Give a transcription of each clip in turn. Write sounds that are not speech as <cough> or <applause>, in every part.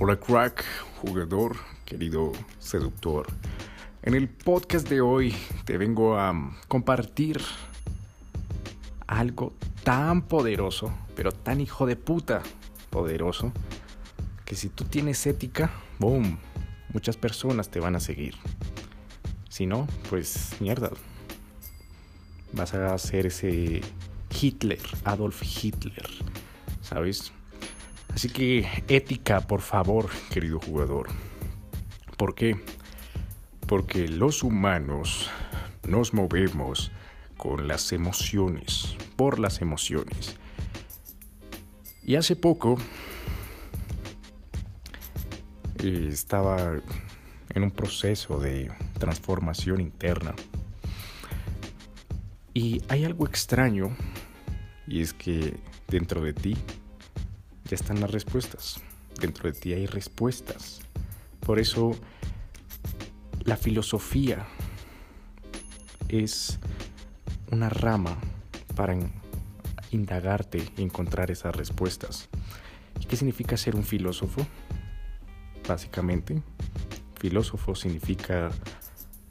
Hola crack, jugador, querido seductor. En el podcast de hoy te vengo a compartir algo tan poderoso, pero tan hijo de puta poderoso, que si tú tienes ética, boom, muchas personas te van a seguir. Si no, pues mierda. Vas a ser ese Hitler, Adolf Hitler, ¿sabes? Así que ética, por favor, querido jugador. ¿Por qué? Porque los humanos nos movemos con las emociones, por las emociones. Y hace poco eh, estaba en un proceso de transformación interna. Y hay algo extraño, y es que dentro de ti ya están las respuestas. Dentro de ti hay respuestas. Por eso la filosofía es una rama para indagarte y encontrar esas respuestas. ¿Y qué significa ser un filósofo? Básicamente, filósofo significa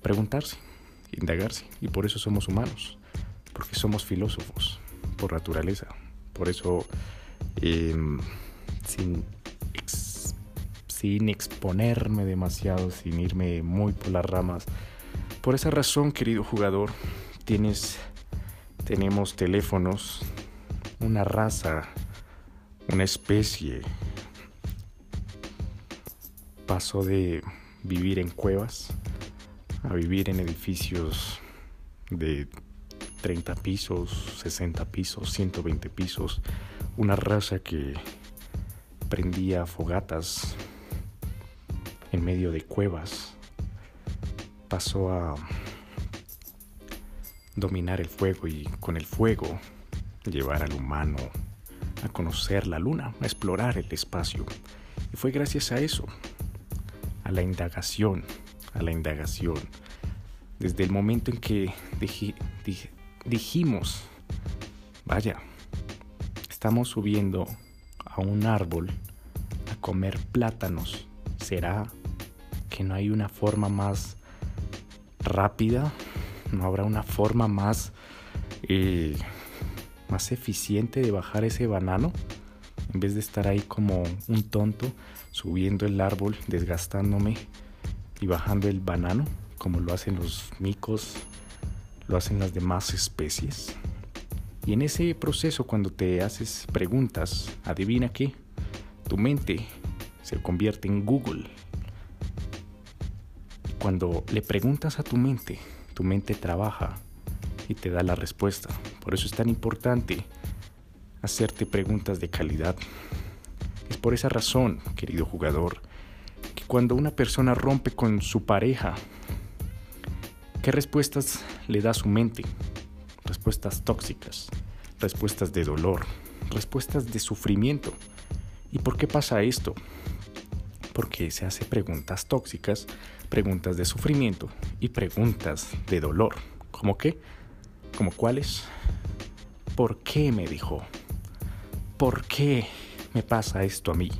preguntarse, indagarse. Y por eso somos humanos, porque somos filósofos, por naturaleza. Por eso Em, sin, sin exponerme demasiado, sin irme muy por las ramas. Por esa razón, querido jugador, tienes, tenemos teléfonos, una raza, una especie. Pasó de vivir en cuevas a vivir en edificios de 30 pisos, 60 pisos, 120 pisos una raza que prendía fogatas en medio de cuevas, pasó a dominar el fuego y con el fuego llevar al humano a conocer la luna, a explorar el espacio. Y fue gracias a eso, a la indagación, a la indagación, desde el momento en que dijimos, vaya, estamos subiendo a un árbol a comer plátanos, ¿será que no hay una forma más rápida? ¿No habrá una forma más, eh, más eficiente de bajar ese banano? En vez de estar ahí como un tonto, subiendo el árbol, desgastándome y bajando el banano, como lo hacen los micos, lo hacen las demás especies. Y en ese proceso, cuando te haces preguntas, adivina qué, tu mente se convierte en Google. Cuando le preguntas a tu mente, tu mente trabaja y te da la respuesta. Por eso es tan importante hacerte preguntas de calidad. Es por esa razón, querido jugador, que cuando una persona rompe con su pareja, ¿qué respuestas le da su mente? Respuestas tóxicas, respuestas de dolor, respuestas de sufrimiento. ¿Y por qué pasa esto? Porque se hace preguntas tóxicas, preguntas de sufrimiento y preguntas de dolor. ¿Cómo qué? ¿Cómo cuáles? ¿Por qué me dijo? ¿Por qué me pasa esto a mí?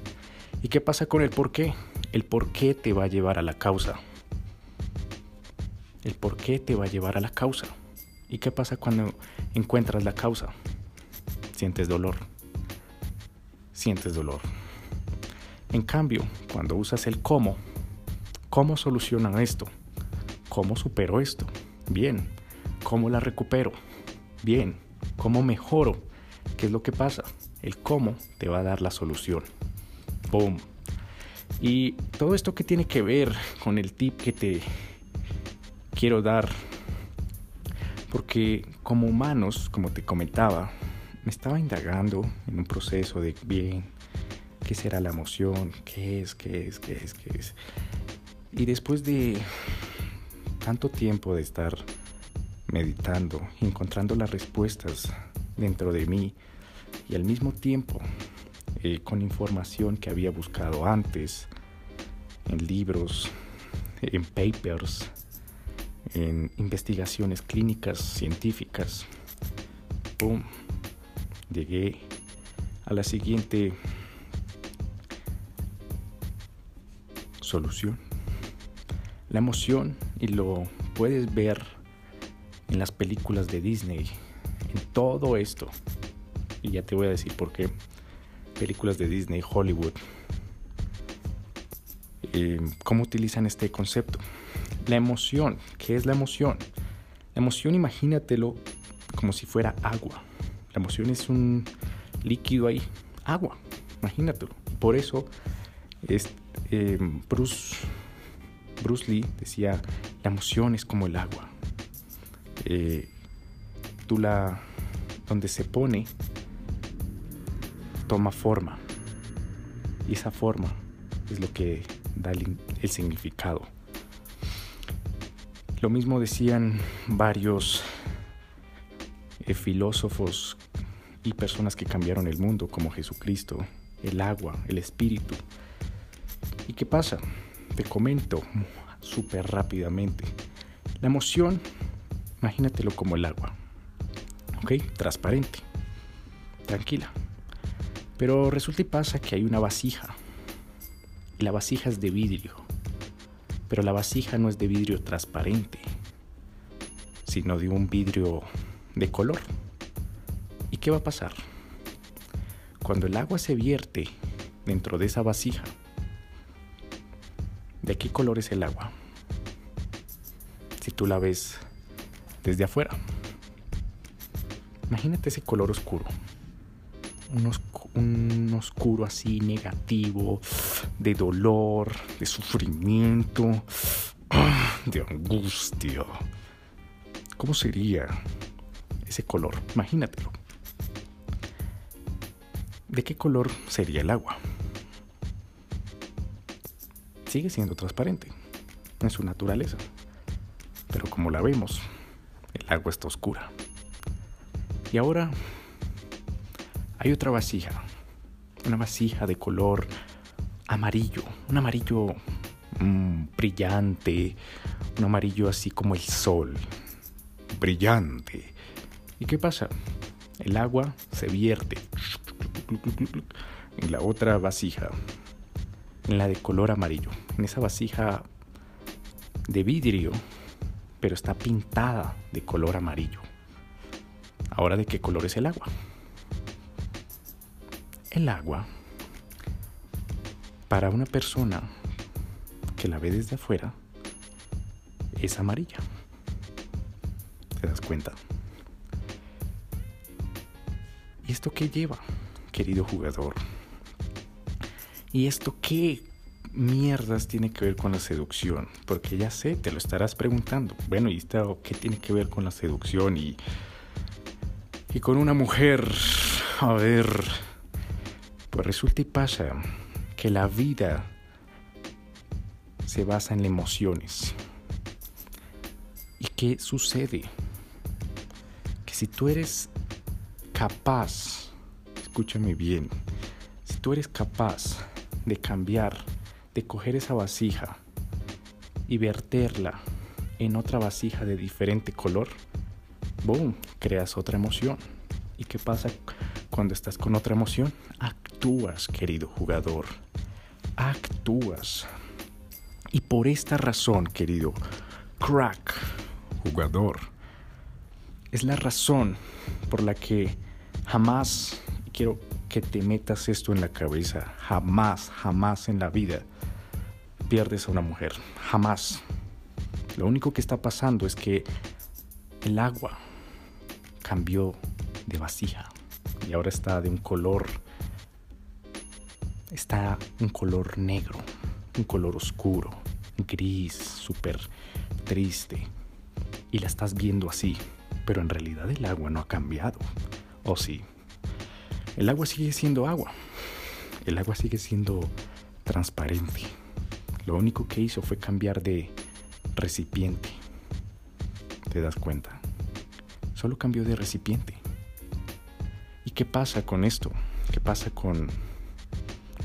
¿Y qué pasa con el por qué? El por qué te va a llevar a la causa. El por qué te va a llevar a la causa. ¿Y qué pasa cuando encuentras la causa? Sientes dolor. Sientes dolor. En cambio, cuando usas el cómo, ¿cómo solucionan esto? ¿Cómo supero esto? Bien. ¿Cómo la recupero? Bien. ¿Cómo mejoro? ¿Qué es lo que pasa? El cómo te va a dar la solución. Boom. Y todo esto que tiene que ver con el tip que te quiero dar porque como humanos, como te comentaba, me estaba indagando en un proceso de bien, ¿qué será la emoción? ¿Qué es? ¿Qué es? ¿Qué es? ¿Qué es? Y después de tanto tiempo de estar meditando, encontrando las respuestas dentro de mí y al mismo tiempo eh, con información que había buscado antes en libros, en papers, en investigaciones clínicas, científicas. Llegué a la siguiente solución. La emoción, y lo puedes ver en las películas de Disney, en todo esto, y ya te voy a decir por qué, películas de Disney, Hollywood, eh, cómo utilizan este concepto. La emoción, ¿qué es la emoción? La emoción imagínatelo como si fuera agua. La emoción es un líquido ahí, agua, imagínatelo. Por eso es, eh, Bruce, Bruce Lee decía, la emoción es como el agua. Eh, tú la, donde se pone, toma forma. Y esa forma es lo que da el, el significado. Lo mismo decían varios eh, filósofos y personas que cambiaron el mundo, como Jesucristo, el agua, el espíritu. ¿Y qué pasa? Te comento súper rápidamente. La emoción, imagínatelo como el agua. ¿Ok? Transparente. Tranquila. Pero resulta y pasa que hay una vasija. La vasija es de vidrio. Pero la vasija no es de vidrio transparente, sino de un vidrio de color. ¿Y qué va a pasar? Cuando el agua se vierte dentro de esa vasija, ¿de qué color es el agua? Si tú la ves desde afuera. Imagínate ese color oscuro. Un, oscuro así negativo, de dolor, de sufrimiento, de angustia. ¿Cómo sería ese color? Imagínatelo. ¿De qué color sería el agua? Sigue siendo transparente en su naturaleza, pero como la vemos, el agua está oscura. Y ahora hay otra vasija, una vasija de color amarillo, un amarillo mm, brillante, un amarillo así como el sol, brillante. ¿Y qué pasa? El agua se vierte en la otra vasija, en la de color amarillo, en esa vasija de vidrio, pero está pintada de color amarillo. Ahora, ¿de qué color es el agua? El agua, para una persona que la ve desde afuera, es amarilla. ¿Te das cuenta? ¿Y esto qué lleva, querido jugador? ¿Y esto qué mierdas tiene que ver con la seducción? Porque ya sé, te lo estarás preguntando. Bueno, ¿y esto qué tiene que ver con la seducción y, y con una mujer? A ver, resulta y pasa que la vida se basa en emociones. ¿Y qué sucede? Que si tú eres capaz, escúchame bien, si tú eres capaz de cambiar, de coger esa vasija y verterla en otra vasija de diferente color, boom, creas otra emoción. ¿Y qué pasa cuando estás con otra emoción? Actúas, querido jugador. Actúas. Y por esta razón, querido crack jugador, es la razón por la que jamás, quiero que te metas esto en la cabeza, jamás, jamás en la vida pierdes a una mujer. Jamás. Lo único que está pasando es que el agua cambió de vasija y ahora está de un color, está un color negro, un color oscuro, gris, súper triste. Y la estás viendo así, pero en realidad el agua no ha cambiado. ¿O sí? El agua sigue siendo agua. El agua sigue siendo transparente. Lo único que hizo fue cambiar de recipiente. ¿Te das cuenta? Solo cambió de recipiente. ¿Y qué pasa con esto? ¿Qué pasa con,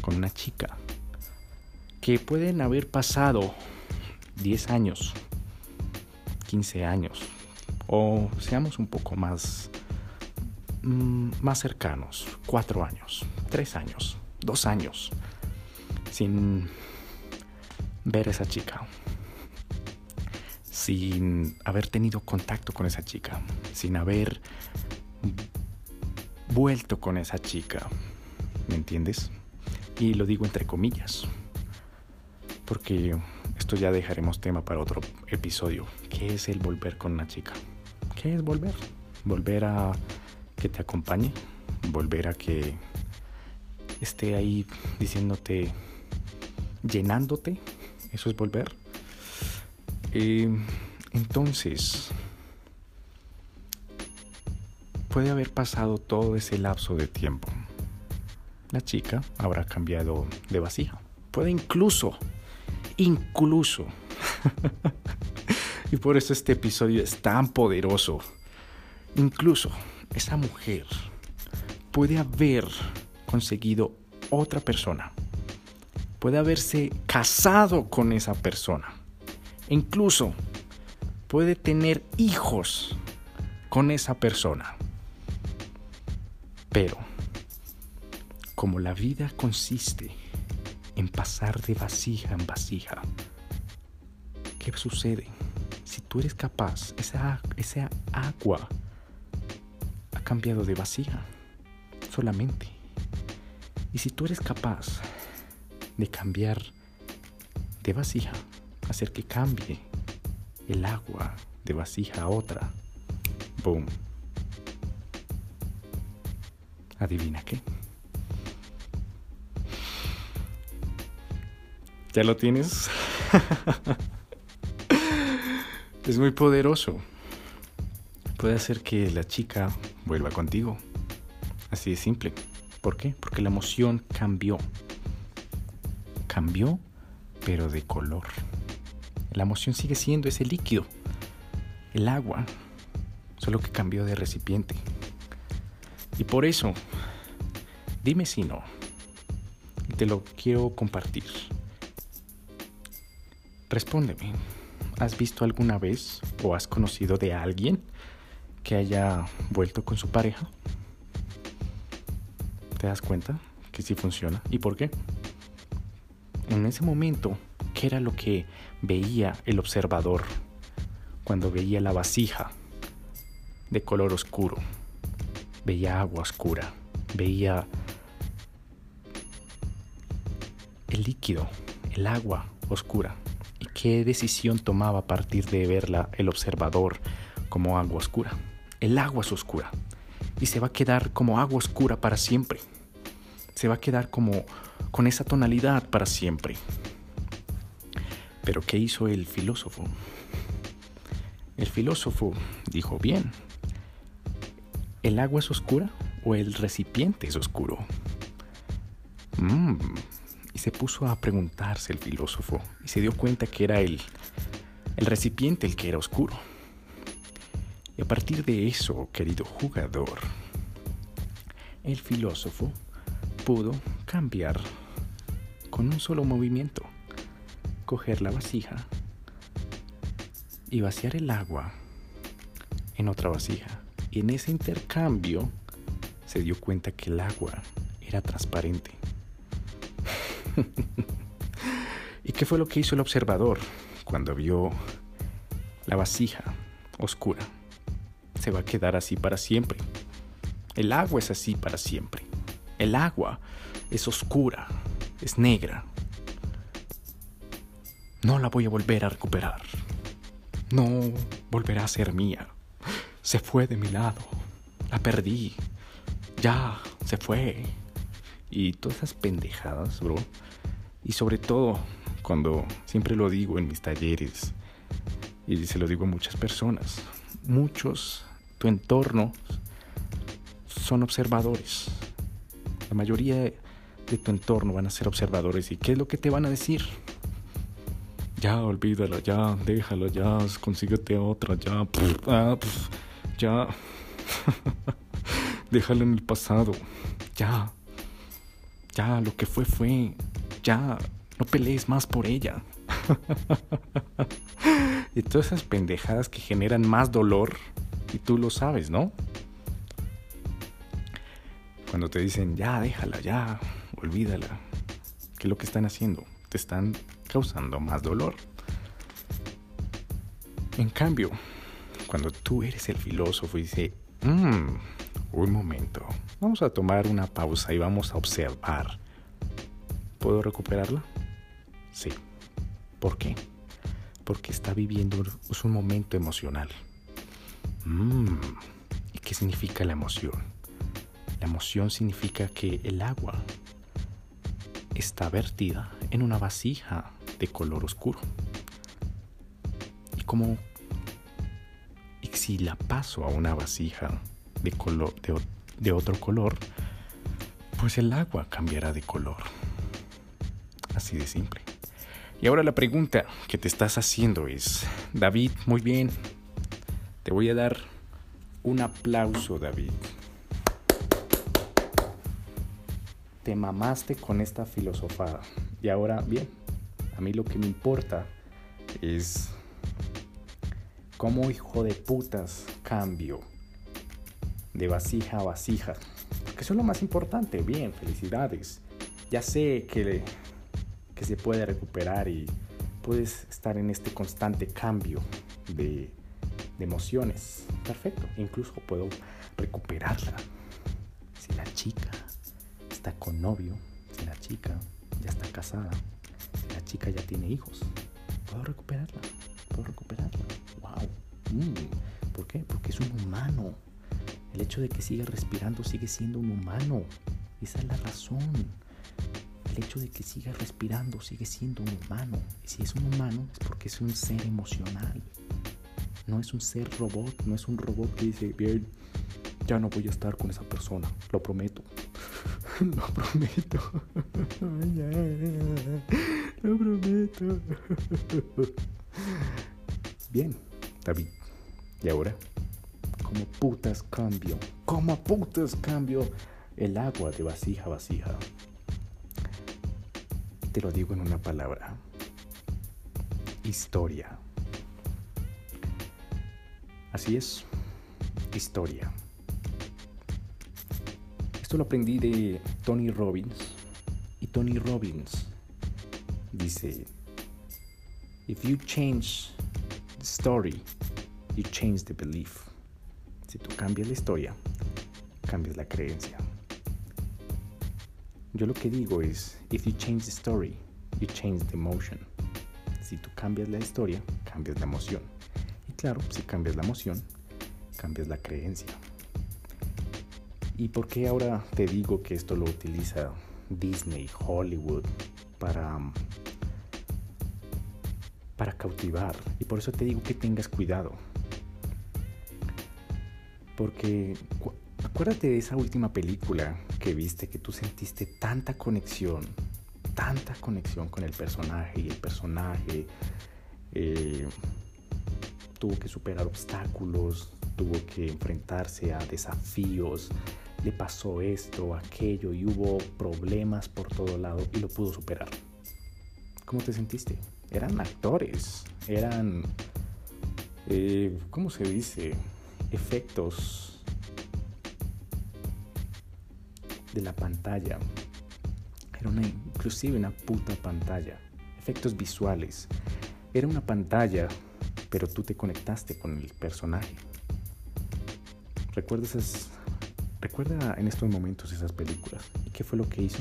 con una chica? Que pueden haber pasado 10 años, 15 años, o seamos un poco más, mm, más cercanos, 4 años, 3 años, 2 años, sin ver a esa chica sin haber tenido contacto con esa chica, sin haber vuelto con esa chica, ¿me entiendes? Y lo digo entre comillas, porque esto ya dejaremos tema para otro episodio. ¿Qué es el volver con una chica? ¿Qué es volver? Volver a que te acompañe, volver a que esté ahí diciéndote, llenándote, eso es volver. Eh, entonces, puede haber pasado todo ese lapso de tiempo. La chica habrá cambiado de vasija. Puede incluso, incluso. <laughs> y por eso este episodio es tan poderoso. Incluso esa mujer puede haber conseguido otra persona. Puede haberse casado con esa persona. E incluso puede tener hijos con esa persona. Pero, como la vida consiste en pasar de vasija en vasija, ¿qué sucede? Si tú eres capaz, esa, agua ha cambiado de vasija solamente. Y si tú eres capaz de cambiar de vasija, hacer que cambie el agua de vasija a otra, boom. Adivina qué. ¿Ya lo tienes? <laughs> es muy poderoso. Puede hacer que la chica vuelva contigo. Así de simple. ¿Por qué? Porque la emoción cambió. Cambió, pero de color. La emoción sigue siendo ese líquido, el agua, solo que cambió de recipiente. Y por eso, dime si no, te lo quiero compartir. Respóndeme, ¿has visto alguna vez o has conocido de alguien que haya vuelto con su pareja? ¿Te das cuenta que sí funciona? ¿Y por qué? En ese momento, ¿qué era lo que veía el observador cuando veía la vasija de color oscuro? Veía agua oscura, veía el líquido, el agua oscura. ¿Y qué decisión tomaba a partir de verla el observador como agua oscura? El agua es oscura y se va a quedar como agua oscura para siempre se va a quedar como con esa tonalidad para siempre. Pero ¿qué hizo el filósofo? El filósofo dijo, bien, ¿el agua es oscura o el recipiente es oscuro? Mm, y se puso a preguntarse el filósofo y se dio cuenta que era el, el recipiente el que era oscuro. Y a partir de eso, querido jugador, el filósofo pudo cambiar con un solo movimiento. Coger la vasija y vaciar el agua en otra vasija. Y en ese intercambio se dio cuenta que el agua era transparente. Qué fue lo que hizo el observador cuando vio la vasija oscura? Se va a quedar así para siempre. El agua es así para siempre. El agua es oscura, es negra. No la voy a volver a recuperar. No volverá a ser mía. Se fue de mi lado. La perdí. Ya, se fue. Y todas esas pendejadas, bro. Y sobre todo, cuando siempre lo digo en mis talleres, y se lo digo a muchas personas, muchos, tu entorno, son observadores. La mayoría de tu entorno van a ser observadores y ¿qué es lo que te van a decir? Ya, olvídalo, ya, déjalo, ya, consíguete otra, ya, ah, ya. <laughs> déjalo en el pasado, ya. Ya, lo que fue fue, ya, no pelees más por ella. <laughs> y todas esas pendejadas que generan más dolor, y tú lo sabes, ¿no? Cuando te dicen, ya, déjala, ya, olvídala. ¿Qué es lo que están haciendo? Te están causando más dolor. En cambio, cuando tú eres el filósofo y dices, mmm, un momento, vamos a tomar una pausa y vamos a observar. ¿Puedo recuperarla? Sí. ¿Por qué? Porque está viviendo un momento emocional. Mmm, ¿y qué significa la emoción? La emoción significa que el agua está vertida en una vasija de color oscuro. Y como y si la paso a una vasija de, de otro color, pues el agua cambiará de color. Así de simple. Y ahora la pregunta que te estás haciendo es, David, muy bien, te voy a dar un aplauso, David. te mamaste con esta filosofada. Y ahora, bien, a mí lo que me importa es cómo hijo de putas cambio de vasija a vasija. Porque eso es lo más importante. Bien, felicidades. Ya sé que, se puede recuperar y puedes estar en este constante cambio de, de emociones. Perfecto. Incluso puedo recuperarla. Si la chica está con novio, si la chica ya está casada, si la chica ya tiene hijos, puedo recuperarla, puedo recuperarla. ¡Wow! Mm, ¿Por qué? Porque es un humano. El hecho de que siga respirando sigue siendo un humano. Esa es la razón. El hecho de que siga respirando sigue siendo un humano. Y si es un humano es porque es un ser emocional. No es un ser robot, no es un robot que dice, bien, ya no voy a estar con esa persona, lo prometo. <laughs> Lo prometo. <laughs> Lo prometo. <laughs> Bien, David. ¿Y ahora? ¿Cómo putas cambio? ¿Cómo putas cambio el agua de vasija a vasija? Te lo digo en una palabra. Historia. Así es. Historia. Esto lo aprendí de Tony Robbins. Y Tony Robbins dice, if you change the story, you change the belief. Si tú cambias la historia, cambias la creencia. Yo lo que digo es, if you change the story, you change the emotion. Si tú cambias la historia, cambias la emoción. Y claro, si cambias la emoción, cambias la creencia. ¿Y por qué ahora te digo que esto lo utiliza Disney, Hollywood, para, para cautivar? Y por eso te digo que tengas cuidado. Porque acuérdate de esa última película que viste, que tú sentiste tanta conexión, tanta conexión con el personaje y el personaje eh, tuvo que superar obstáculos, tuvo que enfrentarse a desafíos, le pasó esto, aquello y hubo problemas por todo lado y lo pudo superar. ¿Cómo te sentiste? Eran actores, eran, eh, ¿cómo se dice? Efectos de la pantalla. Era una, inclusive una puta pantalla. Efectos visuales. Era una pantalla, pero tú te conectaste con el personaje. ¿Recuerdas esas Recuerda en estos momentos esas películas. ¿Y qué fue lo que hizo?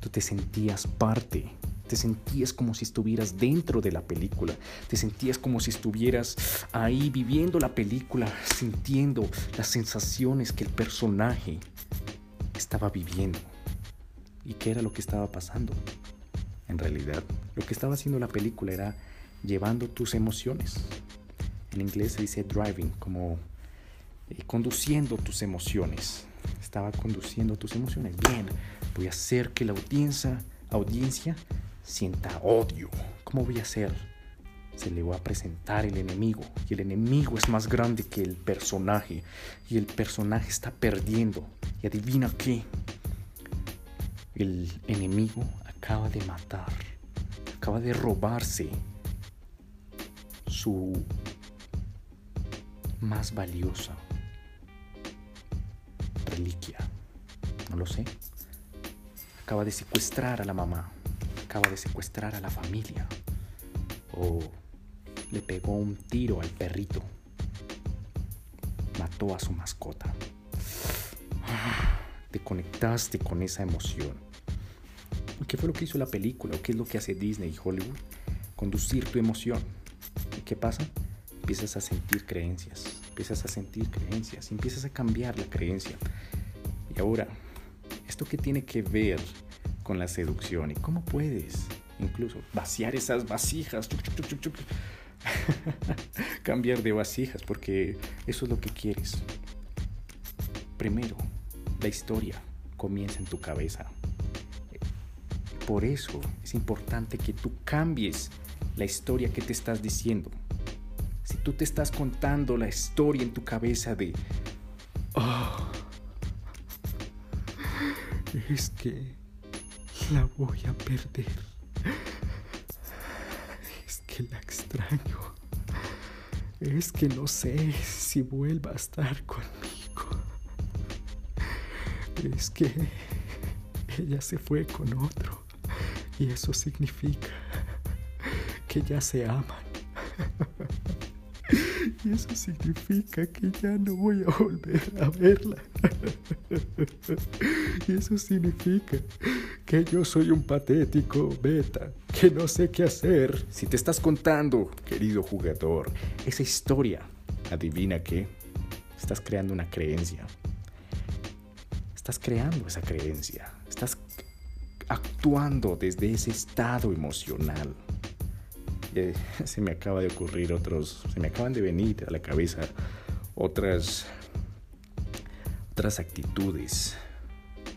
Tú te sentías parte, te sentías como si estuvieras dentro de la película, te sentías como si estuvieras ahí viviendo la película, sintiendo las sensaciones que el personaje estaba viviendo. ¿Y qué era lo que estaba pasando? En realidad, lo que estaba haciendo la película era llevando tus emociones. En inglés se dice driving, como eh, conduciendo tus emociones estaba conduciendo tus emociones. Bien, voy a hacer que la audiencia, audiencia sienta odio. ¿Cómo voy a hacer? Se le va a presentar el enemigo y el enemigo es más grande que el personaje y el personaje está perdiendo. Y adivina qué, el enemigo acaba de matar, acaba de robarse su más valiosa reliquia. No lo sé. Acaba de secuestrar a la mamá. Acaba de secuestrar a la familia. o le pegó un tiro al perrito. Mató a su mascota. Te conectaste con esa emoción. ¿Qué fue lo que hizo la película? ¿O qué es lo que hace Disney y Hollywood? Conducir tu emoción. ¿Y qué pasa? Empiezas a sentir creencias. Empiezas a sentir creencias. Empiezas a cambiar la creencia. Y ahora, ¿esto qué tiene que ver con la seducción? ¿Y cómo puedes incluso vaciar esas vasijas? <laughs> cambiar de vasijas, porque eso es lo que quieres. Primero, la historia comienza en tu cabeza. Por eso es importante que tú cambies la historia que te estás diciendo. Si tú te estás contando la historia en tu cabeza de, oh, es que la voy a perder. Que la extraño. Es que no sé si vuelva a estar conmigo. Es que ella se fue con otro. Y eso significa que ya se aman. Y eso significa que ya no voy a volver a verla. Y eso significa que yo soy un patético beta, que no sé qué hacer. Si te estás contando, querido jugador, esa historia, adivina qué, estás creando una creencia. Estás creando esa creencia. Estás actuando desde ese estado emocional. Eh, se me acaba de ocurrir otros, se me acaban de venir a la cabeza otras, otras actitudes,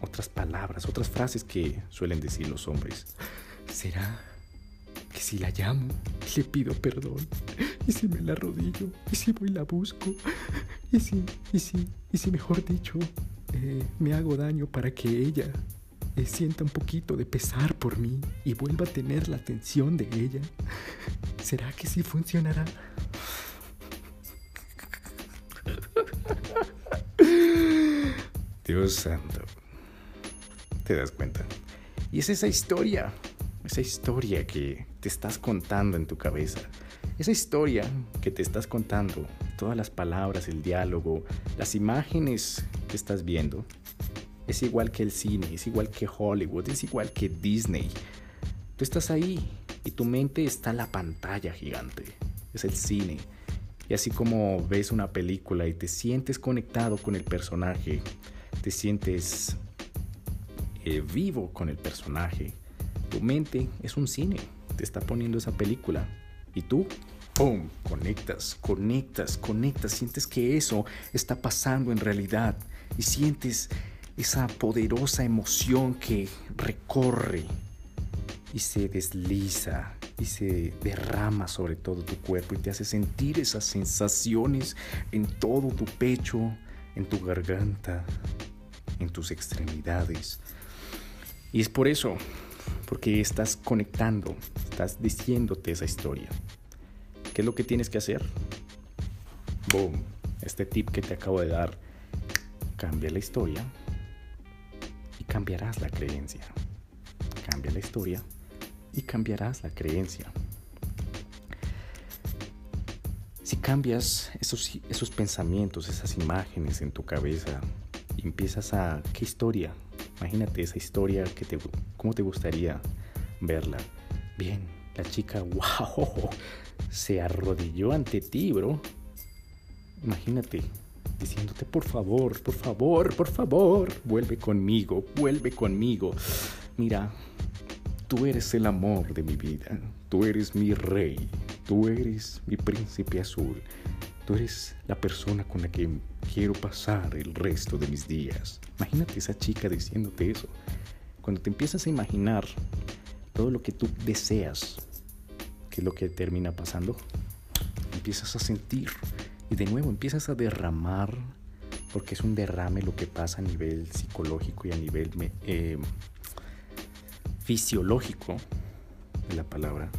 otras palabras, otras frases que suelen decir los hombres. ¿Será si la llamo, le pido perdón? ¿Y si me la arrodillo? ¿Y si voy y la busco? ¿Y si, y si, y si mejor dicho, eh, me hago daño para que ella eh, sienta un poquito de pesar por mí y vuelva a tener la atención de ella? ¿Será que sí funcionará? Dios santo. ¿Te das cuenta? Y es esa historia, esa historia que te estás contando en tu cabeza. Esa historia que te estás contando, todas las palabras, el diálogo, las imágenes que estás viendo, es igual que el cine, es igual que Hollywood, es igual que Disney. Tú estás ahí y tu mente está en la pantalla gigante. Es el cine. Y así como ves una película y te sientes conectado con el personaje, te sientes eh, vivo con el personaje, tu mente es un cine, te está poniendo esa película. Y tú, ¡pum!, conectas, conectas, conectas, sientes que eso está pasando en realidad y sientes esa poderosa emoción que recorre y se desliza y se derrama sobre todo tu cuerpo y te hace sentir esas sensaciones en todo tu pecho, en tu garganta, en tus extremidades. Y es por eso, porque estás conectando, estás diciéndote esa historia. ¿Qué es lo que tienes que hacer? Boom, este tip que te acabo de dar. Cambia la historia y cambiarás la creencia. Cambia la historia y cambiarás la creencia. Si cambias esos, esos pensamientos, esas imágenes en tu cabeza, empiezas a... ¿Qué historia? Imagínate esa historia, que te, ¿cómo te gustaría verla? Bien, la chica, <laughs> wow, se arrodilló ante ti, bro. Imagínate, diciéndote, por favor, por favor, por favor, vuelve conmigo, vuelve conmigo. Mira, tú eres el amor de mi vida, tú eres mi rey, tú eres mi príncipe azul, tú eres la persona con la que quiero pasar el resto de mis días. Imagínate esa chica diciéndote eso. Cuando te empiezas a imaginar todo lo que tú deseas, ¿qué es lo que termina pasando? Empiezas a sentir y de nuevo empiezas a derramar, porque es un derrame lo que pasa a nivel psicológico y a nivel eh, fisiológico de la palabra.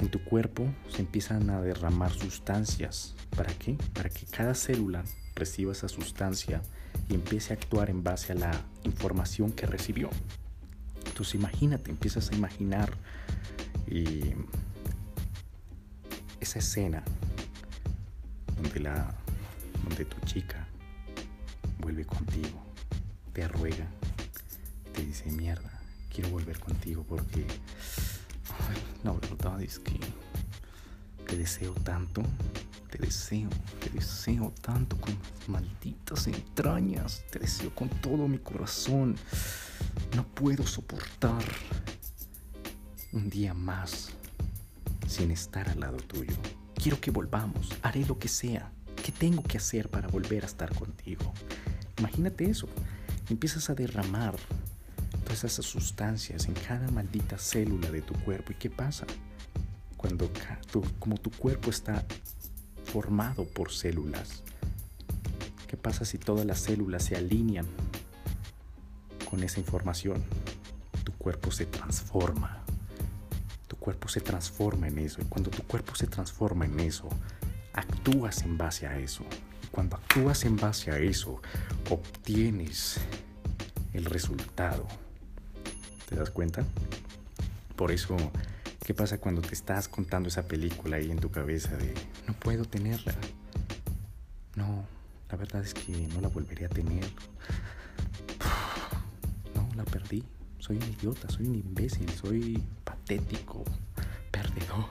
En tu cuerpo se empiezan a derramar sustancias. ¿Para qué? Para que cada célula reciba esa sustancia y empiece a actuar en base a la información que recibió. Entonces imagínate, empiezas a imaginar y esa escena donde la donde tu chica vuelve contigo, te ruega, te dice mierda, quiero volver contigo porque ay, la verdad es que te deseo tanto, te deseo, te deseo tanto con malditas entrañas, te deseo con todo mi corazón. No puedo soportar un día más sin estar al lado tuyo. Quiero que volvamos, haré lo que sea. ¿Qué tengo que hacer para volver a estar contigo? Imagínate eso. Empiezas a derramar todas esas sustancias en cada maldita célula de tu cuerpo. ¿Y qué pasa? Cuando como tu cuerpo está formado por células, ¿qué pasa si todas las células se alinean con esa información? Tu cuerpo se transforma cuerpo se transforma en eso. Y cuando tu cuerpo se transforma en eso, actúas en base a eso. Y cuando actúas en base a eso, obtienes el resultado. ¿Te das cuenta? Por eso, ¿qué pasa cuando te estás contando esa película ahí en tu cabeza de no puedo tenerla? No, la verdad es que no la volvería a tener. No, la perdí. Soy un idiota, soy un imbécil, soy patético, perdedor.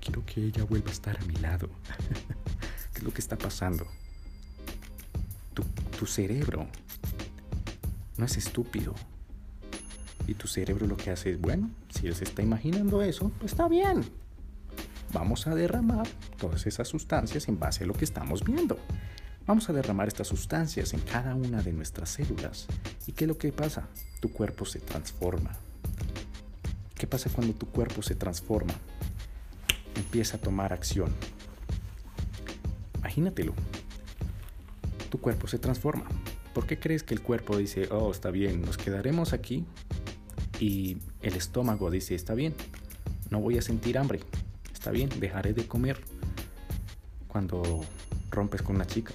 Quiero que ella vuelva a estar a mi lado. <laughs> ¿Qué es lo que está pasando? Tu, tu cerebro no es estúpido. Y tu cerebro lo que hace es, bueno, si él se está imaginando eso, pues está bien. Vamos a derramar todas esas sustancias en base a lo que estamos viendo. Vamos a derramar estas sustancias en cada una de nuestras células. ¿Y qué es lo que pasa? Tu cuerpo se transforma. ¿Qué pasa cuando tu cuerpo se transforma? Empieza a tomar acción. Imagínatelo. Tu cuerpo se transforma. ¿Por qué crees que el cuerpo dice, oh, está bien, nos quedaremos aquí? Y el estómago dice, está bien, no voy a sentir hambre. Está bien, dejaré de comer. Cuando rompes con una chica,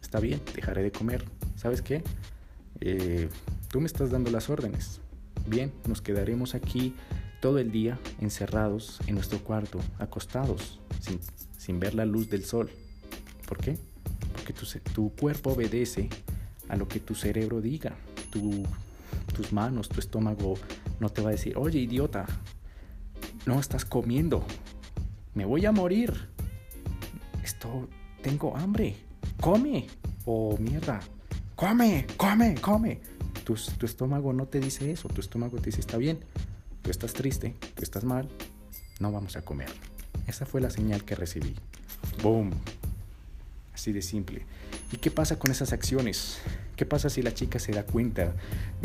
está bien, dejaré de comer. ¿Sabes qué? Eh, tú me estás dando las órdenes. Bien, nos quedaremos aquí todo el día encerrados en nuestro cuarto, acostados, sin, ver la luz del sol. ¿Por qué? Porque tu, tu, cuerpo obedece a lo que tu cerebro diga. Tu, tus manos, tu estómago no te va a decir, oye idiota, no estás comiendo, me voy a morir. Esto, tengo hambre come. O oh, mierda, come, come, come. Tu, tu estómago no te dice eso, tu estómago te dice, está bien, tú estás triste, tú estás mal, no vamos a comer. Esa fue la señal que recibí. Boom. Así de simple. ¿Y qué pasa con esas acciones? ¿Qué pasa si la chica se da cuenta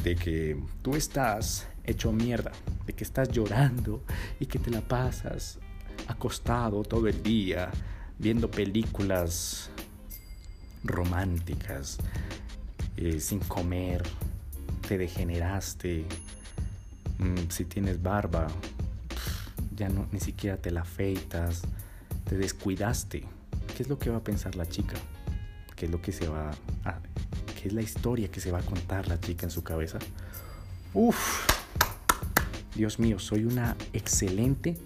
de que tú estás hecho mierda, de que estás llorando y que te la pasas acostado todo el día viendo películas románticas, eh, sin comer, te degeneraste, mm, si tienes barba, ya no, ni siquiera te la afeitas, te descuidaste. ¿Qué es lo que va a pensar la chica? ¿Qué es lo que se va a, qué es la historia que se va a contar la chica en su cabeza? Uf, Dios mío, soy una excelente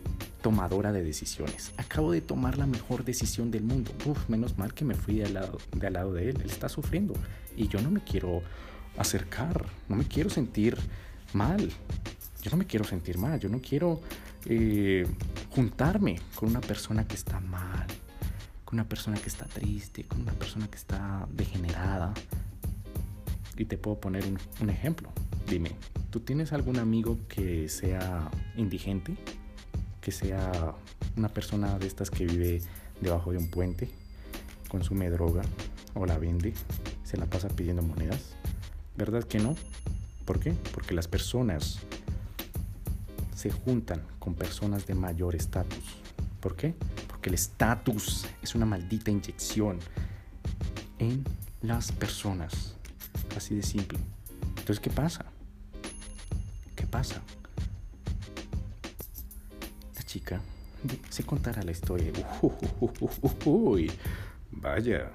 tomadora de decisiones. Acabo de tomar la mejor decisión del mundo. Uf, menos mal que me fui de al lado de, al lado de él. Él está sufriendo y yo no me quiero acercar, no me quiero sentir mal. Yo no me quiero sentir mal, yo no quiero eh, juntarme con una persona que está mal, con una persona que está triste, con una persona que está degenerada. Y te puedo poner un, un ejemplo. Dime, ¿tú tienes algún amigo que sea indigente? que sea una persona de estas que vive debajo de un puente, consume droga o la vende, se la pasa pidiendo monedas. ¿Verdad que no? ¿Por qué? Porque las personas se juntan con personas de mayor estatus. ¿Por qué? Porque el estatus es una maldita inyección en las personas. Así de simple. Entonces, ¿qué pasa? ¿Qué pasa? chica se contara la historia. Uy, vaya,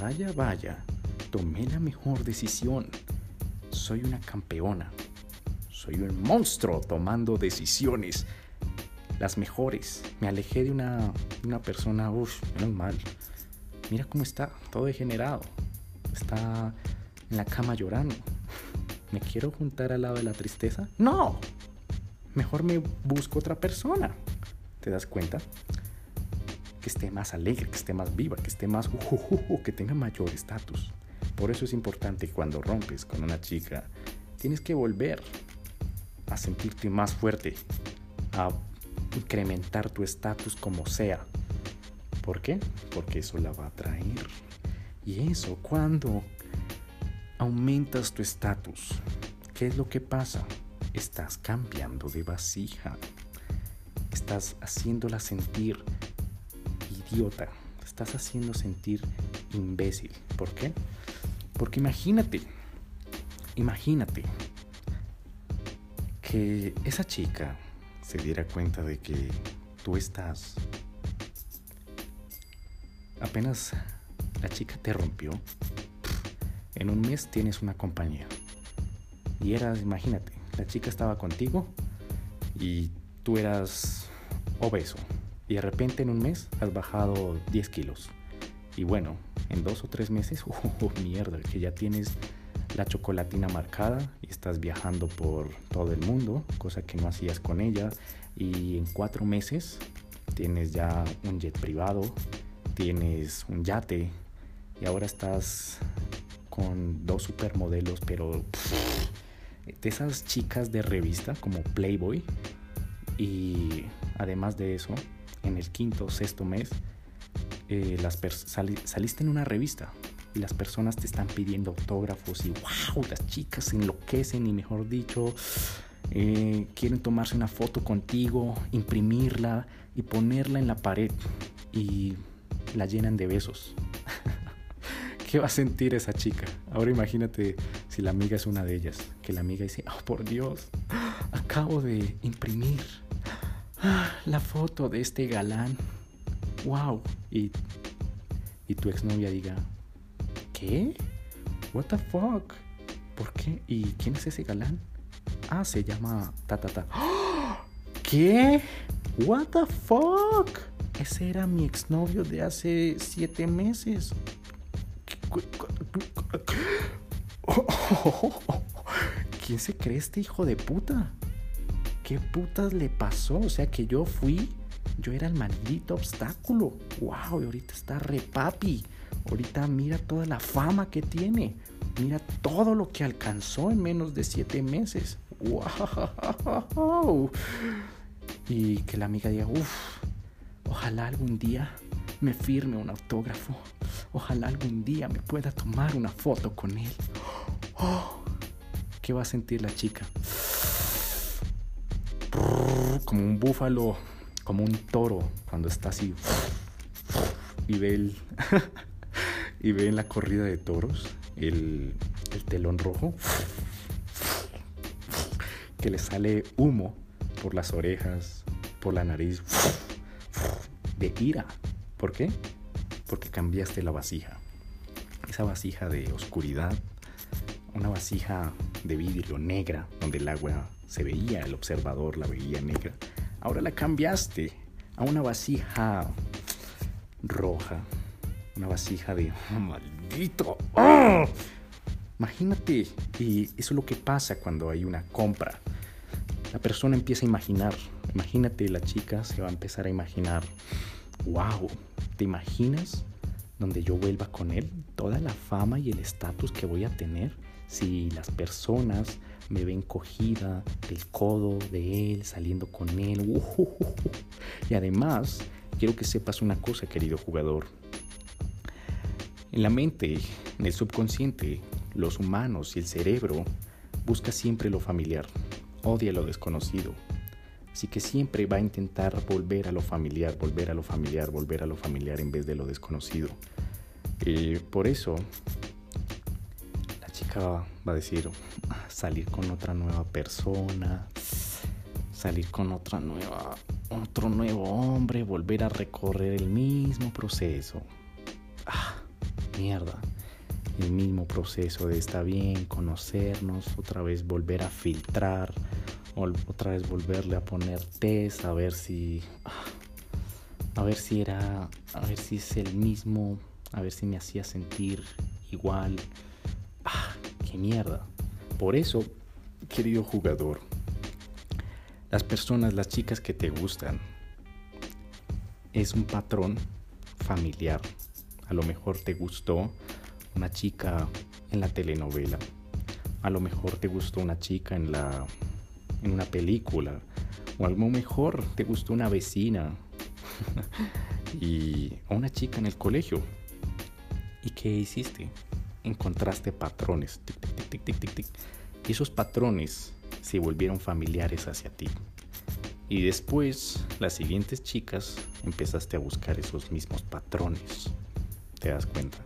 vaya, vaya. Tomé la mejor decisión. Soy una campeona. Soy un monstruo tomando decisiones. las mejores. Me alejé de una, una persona, uff, menos mal. Mira cómo está, todo degenerado. Está en la cama llorando. ¿Me quiero juntar al lado de la tristeza? No. Mejor me busco otra persona. ¿Te das cuenta? Que esté más alegre, que esté más viva, que esté más... que tenga mayor estatus. Por eso es importante cuando rompes con una chica, tienes que volver a sentirte más fuerte, a incrementar tu estatus como sea. ¿Por qué? Porque eso la va a traer. Y eso, cuando aumentas tu estatus, ¿qué es lo que pasa? Estás cambiando de vasija. Estás haciéndola sentir idiota. Estás haciendo sentir imbécil. ¿Por qué? Porque imagínate, imagínate que esa chica se diera cuenta de que tú estás... Apenas la chica te rompió, en un mes tienes una compañía. Y eras, imagínate, la chica estaba contigo y tú eras obeso. Y de repente en un mes has bajado 10 kilos. Y bueno, en dos o tres meses, oh, <laughs> mierda, que ya tienes la chocolatina marcada y estás viajando por todo el mundo, cosa que no hacías con ella. Y en cuatro meses tienes ya un jet privado, tienes un yate y ahora estás con dos supermodelos, pero de esas chicas de revista como Playboy. Y además de eso, en el quinto o sexto mes, eh, las saliste en una revista y las personas te están pidiendo autógrafos y wow, las chicas se enloquecen y mejor dicho, eh, quieren tomarse una foto contigo, imprimirla y ponerla en la pared y la llenan de besos. ¿Qué va a sentir esa chica? Ahora imagínate si la amiga es una de ellas, que la amiga dice, oh por Dios, acabo de imprimir la foto de este galán wow. Y, y tu exnovia diga, ¿qué? What the fuck? ¿Por qué? ¿Y quién es ese galán? Ah, se llama ta ta ta. <gasps> ¿Qué? What the fuck? Ese era mi exnovio de hace siete meses. <laughs> ¿Quién se cree este hijo de puta? ¿Qué putas le pasó? O sea que yo fui yo era el maldito obstáculo. ¡Wow! Y ahorita está re papi. Ahorita mira toda la fama que tiene. Mira todo lo que alcanzó en menos de siete meses. ¡Wow! Y que la amiga diga, uff, ojalá algún día me firme un autógrafo. Ojalá algún día me pueda tomar una foto con él. Oh, ¿Qué va a sentir la chica? Como un búfalo como un toro cuando está así y ve el <laughs> y ve en la corrida de toros el, el telón rojo que le sale humo por las orejas, por la nariz de ira. ¿Por qué? Porque cambiaste la vasija. Esa vasija de oscuridad, una vasija de vidrio negra donde el agua se veía, el observador la veía negra Ahora la cambiaste a una vasija roja. Una vasija de... ¡Maldito! ¡Ah! Imagínate, y eso es lo que pasa cuando hay una compra. La persona empieza a imaginar. Imagínate, la chica se va a empezar a imaginar. ¡Wow! ¿Te imaginas donde yo vuelva con él? Toda la fama y el estatus que voy a tener si las personas me ven cogida del codo de él, saliendo con él. <laughs> Y además, quiero que sepas una cosa, querido jugador. En la mente, en el subconsciente, los humanos y el cerebro busca siempre lo familiar, odia lo desconocido. Así que siempre va a intentar volver a lo familiar, volver a lo familiar, volver a lo familiar en vez de lo desconocido. Eh, por eso chica va a decir salir con otra nueva persona, salir con otra nueva, otro nuevo hombre, volver a recorrer el mismo proceso. Ah, mierda. El mismo proceso de estar bien, conocernos, otra vez volver a filtrar, otra vez volverle a poner test a ver si a ver si era a ver si es el mismo a ver si me hacía sentir igual. Ah, qué mierda. Por eso querido jugador las personas las chicas que te gustan es un patrón familiar. A lo mejor te gustó una chica en la telenovela. A lo mejor te gustó una chica en la en una película o a lo mejor te gustó una vecina <laughs> y una chica en el colegio. ¿Y qué hiciste? Encontraste patrones. y esos patrones se volvieron familiares hacia ti. Y después, las siguientes chicas, empezaste a buscar esos mismos patrones. ¿Te das cuenta?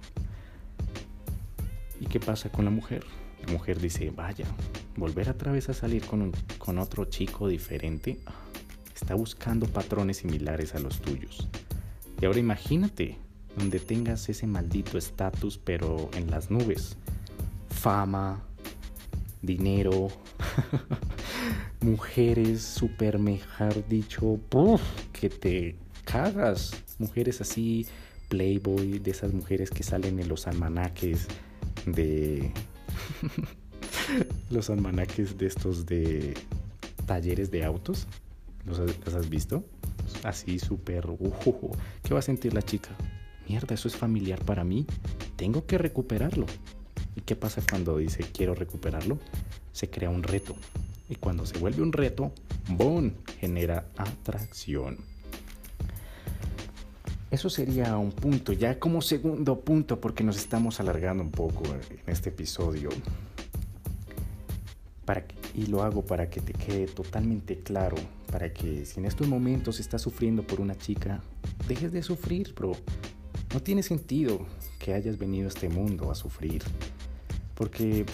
¿Y qué pasa con la mujer? La mujer dice, vaya, volver otra vez a salir con, con otro chico diferente, está buscando patrones similares a los tuyos. Y ahora imagínate donde tengas ese maldito estatus, pero en las nubes. Fama, dinero, <laughs> mujeres super mejor dicho, que te cagas. Mujeres así, playboy, de esas mujeres que salen en los almanaques de <laughs> los almanaques de estos de talleres de autos. ¿Los, has visto? Así súper... Uh, ¿Qué va a sentir la chica? Mierda, eso es familiar para mí. Tengo que recuperarlo. ¿Y qué pasa cuando dice quiero recuperarlo? Se crea un reto. Y cuando se vuelve un reto, ¡boom! Genera atracción. Eso sería un punto, ya como segundo punto, porque nos estamos alargando un poco en este episodio. Para y lo hago para que te quede totalmente claro, para que si en estos momentos estás sufriendo por una chica, dejes de sufrir, bro. No tiene sentido que hayas venido a este mundo a sufrir, porque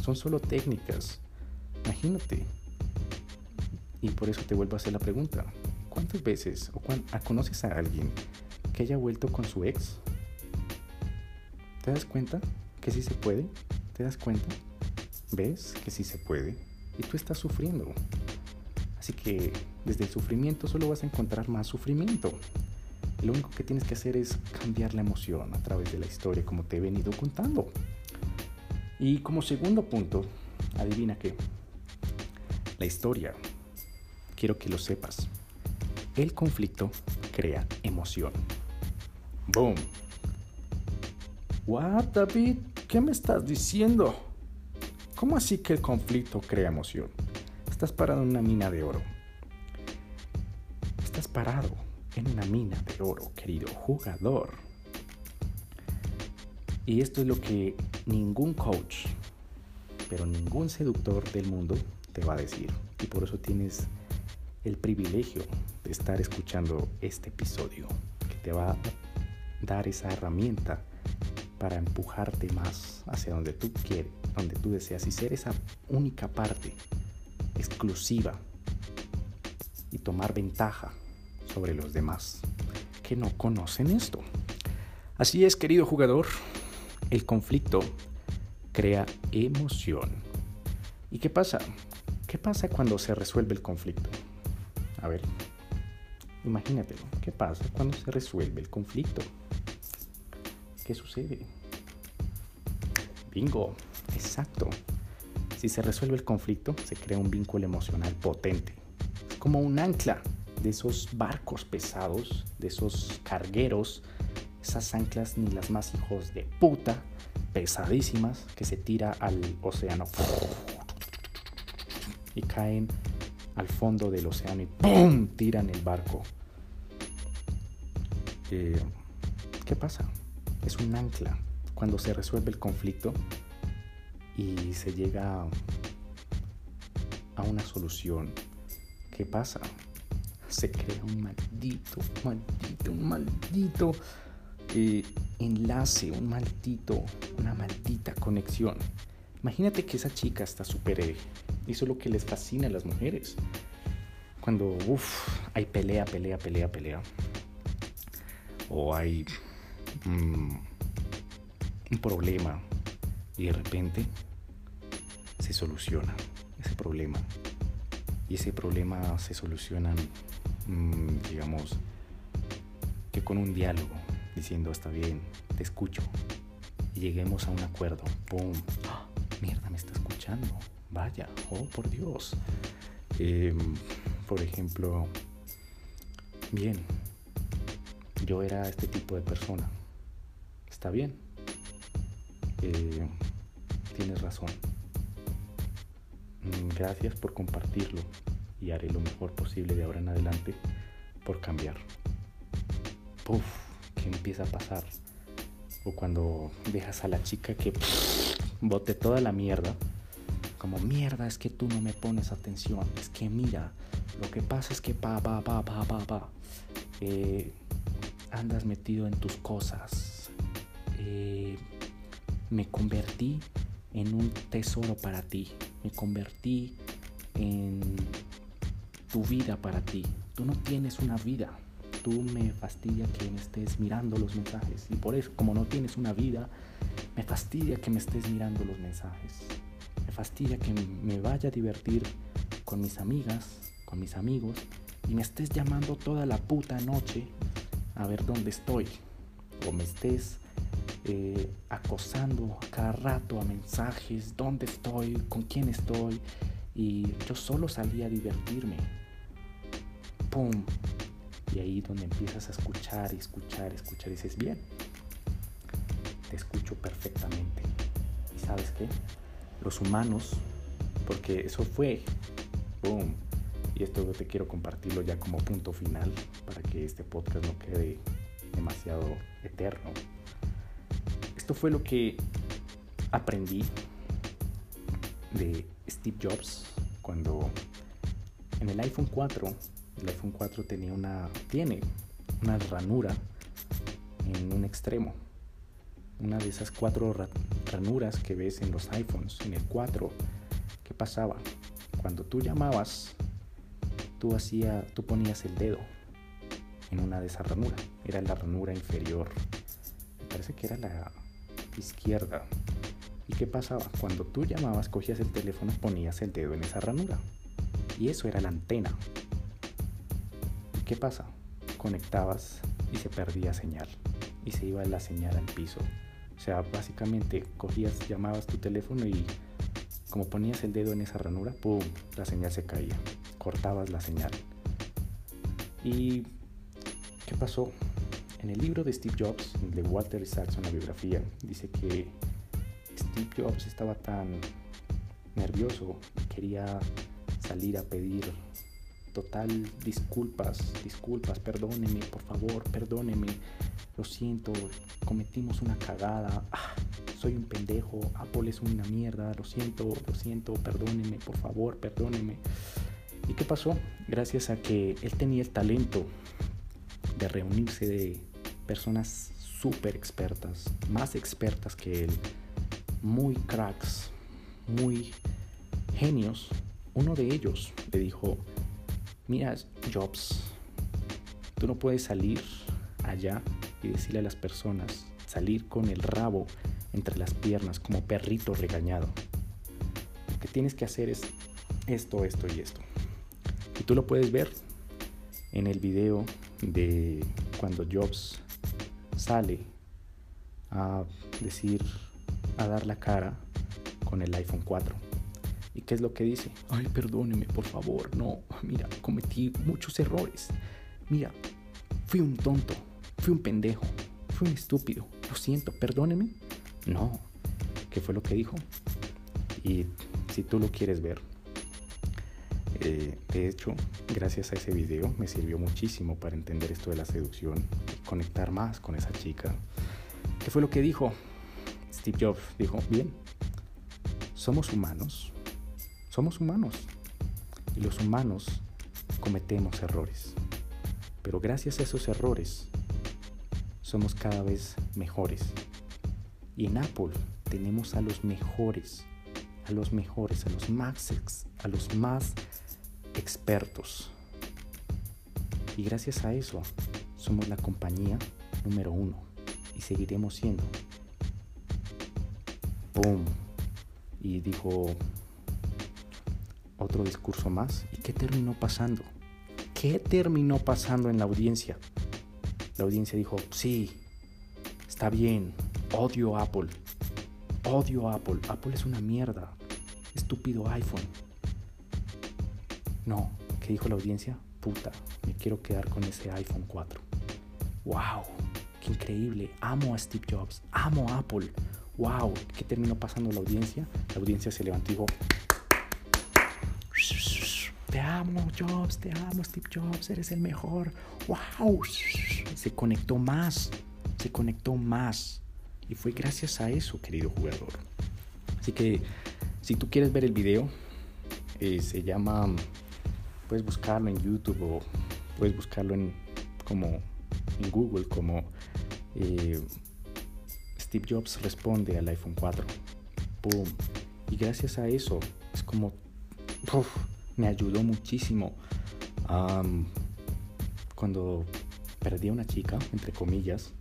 son solo técnicas. Imagínate. Y por eso te vuelvo a hacer la pregunta. ¿Cuántas veces o ah, conoces a alguien que haya vuelto con su ex? ¿Te das cuenta que sí se puede? ¿Te das cuenta? ¿Ves que sí se puede? Y tú estás sufriendo. Así que desde el sufrimiento solo vas a encontrar más sufrimiento. lo único que tienes que hacer es cambiar la emoción a través de la historia como te he venido contando. Y como segundo punto, adivina qué. La historia. Quiero que lo sepas. El conflicto crea emoción. Boom. What, David? ¿Qué me estás diciendo? ¿Cómo así que el conflicto crea emoción? Estás parado en una mina de oro. Estás parado en una mina de oro, querido jugador. Y esto es lo que ningún coach, pero ningún seductor del mundo te va a decir. Y por eso tienes el privilegio de estar escuchando este episodio, que te va a dar esa herramienta para empujarte más hacia donde tú quieres, donde tú deseas y ser esa única parte exclusiva y tomar ventaja sobre los demás que no conocen esto. Así es, querido jugador, el conflicto crea emoción. ¿Y qué pasa? ¿Qué pasa cuando se resuelve el conflicto? A ver, imagínatelo. ¿Qué pasa cuando se resuelve el conflicto? ¿Qué sucede? Bingo, exacto. Si se resuelve el conflicto, se crea un vínculo emocional potente. Como un ancla de esos barcos pesados, de esos cargueros, esas anclas ni las más hijos de puta, pesadísimas, que se tira al océano y caen al fondo del océano y ¡pum! tiran el barco. Eh, ¿Qué pasa? Es un ancla. Cuando se resuelve el conflicto y se llega a una solución, ¿qué pasa? Se crea un maldito, maldito, maldito eh, enlace, un maldito, una maldita conexión. Imagínate que esa chica está súper eh, eso es lo que les fascina a las mujeres. Cuando, hay pelea, pelea, pelea, pelea. O hay mm, un problema y de repente se soluciona ese problema. Y ese problema se soluciona, mm, digamos, que con un diálogo, diciendo, está bien, te escucho. Y lleguemos a un acuerdo. ¡Pum! Mierda, me está escuchando. Vaya, oh, por Dios. Em, por ejemplo, bien, yo era este tipo de persona. Está bien. Eh, tienes razón. Mm, gracias por compartirlo y haré lo mejor posible de ahora en adelante por cambiar. Puf, ¿qué empieza a pasar? O cuando dejas a la chica que bote toda la mierda. Como mierda, es que tú no me pones atención. Es que mira, lo que pasa es que pa, pa, pa, pa, pa, pa. Eh, andas metido en tus cosas. Eh, me convertí en un tesoro para ti. Me convertí en tu vida para ti. Tú no tienes una vida. Tú me fastidia que me estés mirando los mensajes. Y por eso, como no tienes una vida, me fastidia que me estés mirando los mensajes. Me fastidia que me vaya a divertir con mis amigas, con mis amigos, y me estés llamando toda la puta noche a ver dónde estoy. O me estés eh, acosando a cada rato a mensajes, dónde estoy, con quién estoy. Y yo solo salí a divertirme. ¡Pum! Y ahí donde empiezas a escuchar y escuchar escuchar y dices, bien, te escucho perfectamente. ¿Y sabes qué? Los humanos, porque eso fue, ¡pum! Y esto te quiero compartirlo ya como punto final para que este podcast no quede demasiado eterno. Esto fue lo que aprendí de Steve Jobs cuando en el iPhone 4, el iPhone 4 tenía una, tiene una ranura en un extremo. Una de esas cuatro ranuras que ves en los iPhones, en el 4, ¿qué pasaba? Cuando tú llamabas, tú, hacía, tú ponías el dedo en una de esas ranuras. Era la ranura inferior. Me parece que era la izquierda. ¿Y qué pasaba? Cuando tú llamabas, cogías el teléfono, ponías el dedo en esa ranura. Y eso era la antena. ¿Y qué pasa? Conectabas y se perdía señal. Y se iba la señal al piso. O sea, básicamente cogías, llamabas tu teléfono y como ponías el dedo en esa ranura, ¡pum! La señal se caía. Cortabas la señal. ¿Y qué pasó? En el libro de Steve Jobs, de Walter Isaacson, la biografía, dice que Steve Jobs estaba tan nervioso, quería salir a pedir total disculpas, disculpas, perdóneme, por favor, perdóneme, lo siento, cometimos una cagada, ah, soy un pendejo, Apple es una mierda, lo siento, lo siento, perdóneme, por favor, perdóneme. ¿Y qué pasó? Gracias a que él tenía el talento de reunirse de personas súper expertas, más expertas que él, muy cracks, muy genios. Uno de ellos le dijo, mira Jobs, tú no puedes salir allá y decirle a las personas, salir con el rabo entre las piernas como perrito regañado. Lo que tienes que hacer es esto, esto y esto. Y tú lo puedes ver en el video de cuando Jobs sale a decir, a dar la cara con el iPhone 4. ¿Y qué es lo que dice? Ay, perdóneme, por favor, no, mira, cometí muchos errores. Mira, fui un tonto, fui un pendejo, fui un estúpido. Lo siento, perdóneme. No, ¿qué fue lo que dijo? Y si tú lo quieres ver, eh, de hecho, gracias a ese video me sirvió muchísimo para entender esto de la seducción y conectar más con esa chica. ¿Qué fue lo que dijo? Steve Jobs dijo, bien, somos humanos, somos humanos y los humanos cometemos errores, pero gracias a esos errores somos cada vez mejores. Y en Apple tenemos a los mejores, a los mejores, a los más, a los más expertos. Y gracias a eso somos la compañía número uno y seguiremos siendo. ¡Boom! Y dijo, otro discurso más. ¿Y qué terminó pasando? ¿Qué terminó pasando en la audiencia? La audiencia dijo, sí, está bien, odio Apple, odio Apple, Apple es una mierda, estúpido iPhone. No, ¿qué dijo la audiencia? Puta, me quiero quedar con ese iPhone 4. ¡Wow! ¡Qué increíble! Amo a Steve Jobs, amo a Apple. ¡Wow! ¿Qué terminó pasando la audiencia? La audiencia se levantó y dijo, te amo Jobs, te amo Steve Jobs, eres el mejor. ¡Wow! Se conectó más, se conectó más. Y fue gracias a eso, querido jugador. Así que si tú quieres ver el video, eh, se llama, puedes buscarlo en YouTube o puedes buscarlo en como en Google como eh, Steve Jobs responde al iPhone 4. ¡Pum! Y gracias a eso es como me ayudó muchísimo. cuando perdí a una chica, entre comillas,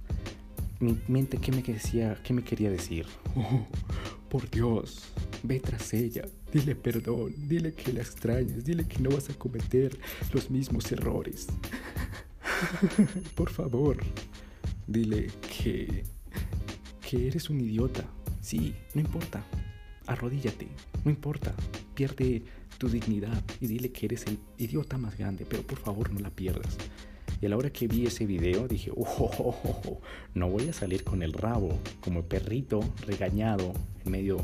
mi mente, ¿qué me decía? ¿Qué me quería decir? <laughs> por Dios, ve tras ella, dile perdón, dile que la extrañas, dile que no vas a cometer los mismos errores. <laughs> por favor, dile que, que eres un idiota. Sí, no importa. Arrodíllate, no importa. Pierde tu dignidad y dile que eres el idiota más grande, pero por favor no la pierdas. Y a la hora que vi ese video dije, oh, no voy a salir con el rabo como el perrito regañado en medio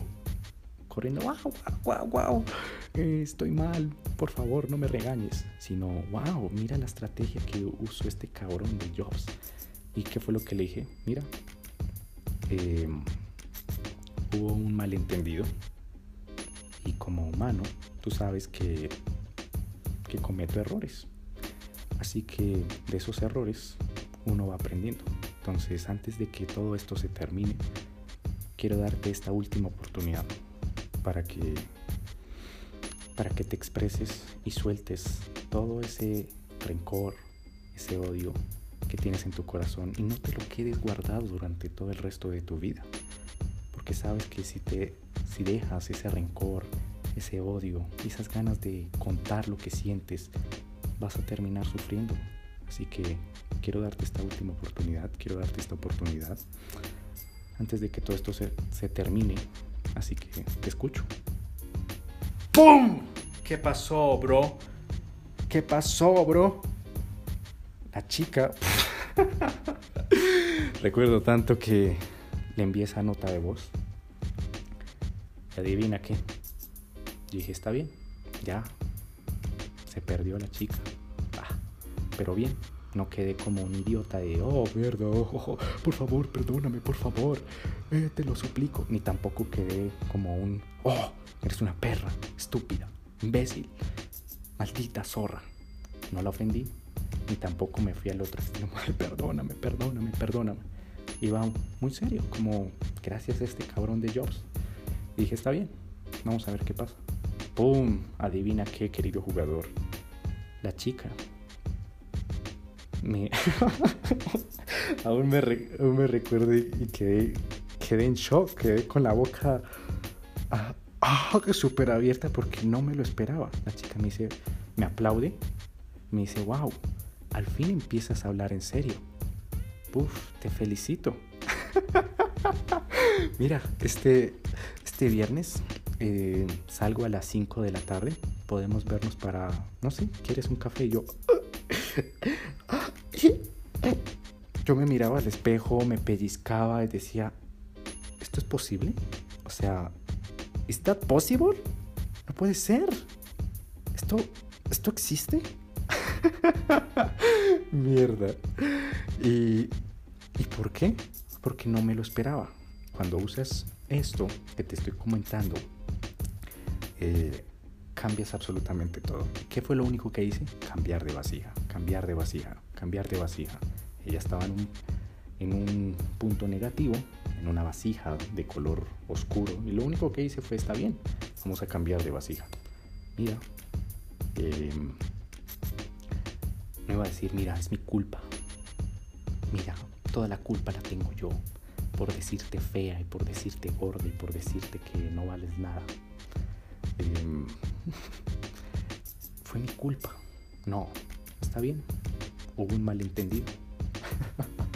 corriendo, wow, wow, wow, estoy mal, por favor no me regañes, sino, wow, mira la estrategia que usó este cabrón de Jobs. ¿Y qué fue lo que le dije? Mira, em, hubo un malentendido y como humano tú sabes que, que cometo errores. Así que de esos errores uno va aprendiendo. Entonces antes de que todo esto se termine, quiero darte esta última oportunidad para que para que te expreses y sueltes todo ese rencor, ese odio que tienes en tu corazón y no te lo quedes guardado durante todo el resto de tu vida. Porque sabes que si te si dejas ese rencor, ese odio, esas ganas de contar lo que sientes, vas a terminar sufriendo. Así que quiero darte esta última oportunidad, quiero darte esta oportunidad antes de que todo esto se, termine. Así que te escucho. ¡Pum! ¿Qué pasó, bro? ¿Qué pasó, bro? La chica... <laughs> Recuerdo tanto que le envié esa nota de voz. Y adivina qué. Dije, está bien, ya. Se perdió la chica. Ah, pero bien, no quedé como un idiota de, oh, mierda, oh, oh, oh, por favor, perdóname, por favor, eh, te lo suplico. Ni tampoco quedé como un, oh, eres una perra, estúpida, imbécil, maldita zorra. No la ofendí, ni tampoco me fui al otro extremo, <laughs> perdóname, perdóname, perdóname. Iba muy serio, como gracias a este cabrón de Jobs. Dije, está bien, vamos a ver qué pasa. ¡Pum! Adivina qué, querido jugador. La chica me... <laughs> aún, me me recuerdo y quedé, quedé en shock, quedé con la boca ah, ah, súper abierta porque no me lo esperaba. La chica me dice, me aplaude, me dice, wow, al fin empiezas a hablar en serio. Te felicito. <laughs> Mira, este, este viernes eh, salgo a las 5 de la tarde. Podemos vernos para, no sé, ¿quieres un café? yo, <laughs> yo me miraba al espejo, me pellizcaba y decía, ¿esto es posible? O sea, ¿is that possible? No puede ser. ¿Esto, esto existe? <laughs> Mierda. ¿Y, ¿Y por qué? Porque no me lo esperaba. Cuando usas esto que te estoy comentando, eh, cambias absolutamente todo. ¿Qué fue lo único que hice? Cambiar de vasija, cambiar de vasija, cambiar de vasija. Ella estaba en un, punto negativo, en una vasija de color oscuro, y lo único que hice fue, está bien, vamos a cambiar de vasija. Mira, eh, me va a decir, mira, es mi culpa. Mira, toda la culpa la tengo yo por decirte fea y por decirte gorda y por decirte que no vales nada. Em, <laughs> fue mi culpa. No, está bien. Hubo un malentendido. <laughs>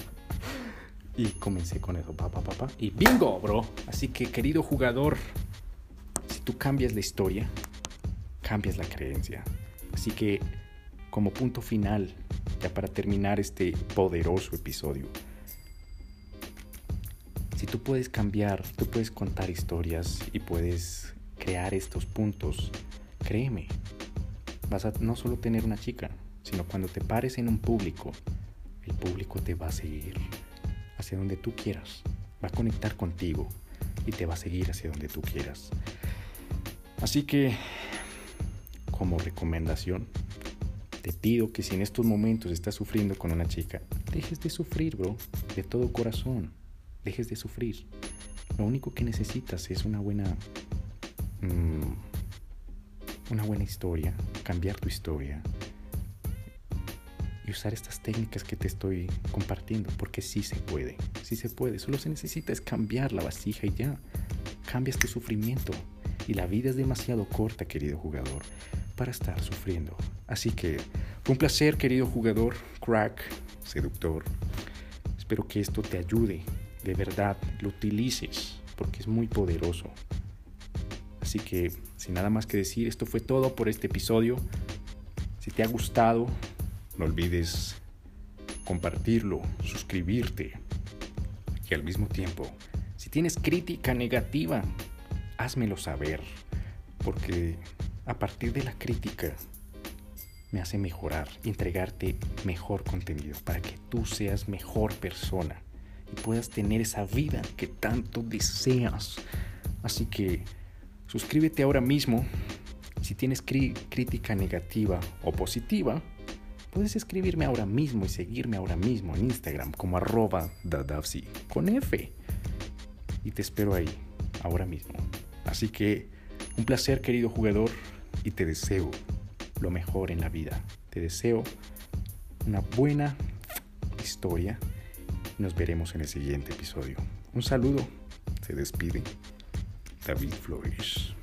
y comencé con eso, papá, papá. Y bingo, bro. Así que, querido jugador, si tú cambias la historia, cambias la creencia. Así que, como punto final, ya para terminar este poderoso episodio, si tú puedes cambiar, tú puedes contar historias y puedes crear estos puntos, créeme, vas a no solo tener una chica, sino cuando te pares en un público, el público te va a seguir hacia donde tú quieras, va a conectar contigo y te va a seguir hacia donde tú quieras. Así que, como recomendación, te pido que si en estos momentos estás sufriendo con una chica, dejes de sufrir, bro, de todo corazón, dejes de sufrir. Lo único que necesitas es una buena... Mm, una buena historia, cambiar tu historia, y usar estas técnicas que te estoy compartiendo, porque sí se puede, sí se puede, solo se necesita es cambiar la vasija y ya, cambias tu sufrimiento. Y la vida es demasiado corta, querido jugador, para estar sufriendo. Así que fue un placer, querido jugador, crack, seductor. Espero que esto te ayude, de verdad, lo utilices, porque es muy poderoso. Así que, sin nada más que decir, esto fue todo por este episodio. Si te ha gustado, no olvides compartirlo, suscribirte y al mismo tiempo, si tienes crítica negativa, házmelo saber, porque a partir de la crítica me hace mejorar, entregarte mejor contenido para que tú seas mejor persona y puedas tener esa vida que tanto deseas. Así que suscríbete ahora mismo. Si tienes crítica negativa o positiva, Puedes escribirme ahora mismo y seguirme ahora mismo en Instagram como arroba dadavsi con F. Y te espero ahí, ahora mismo. Así que un placer querido jugador y te deseo lo mejor en la vida. Te deseo una buena historia. Nos veremos en el siguiente episodio. Un saludo. Se despide David Flores.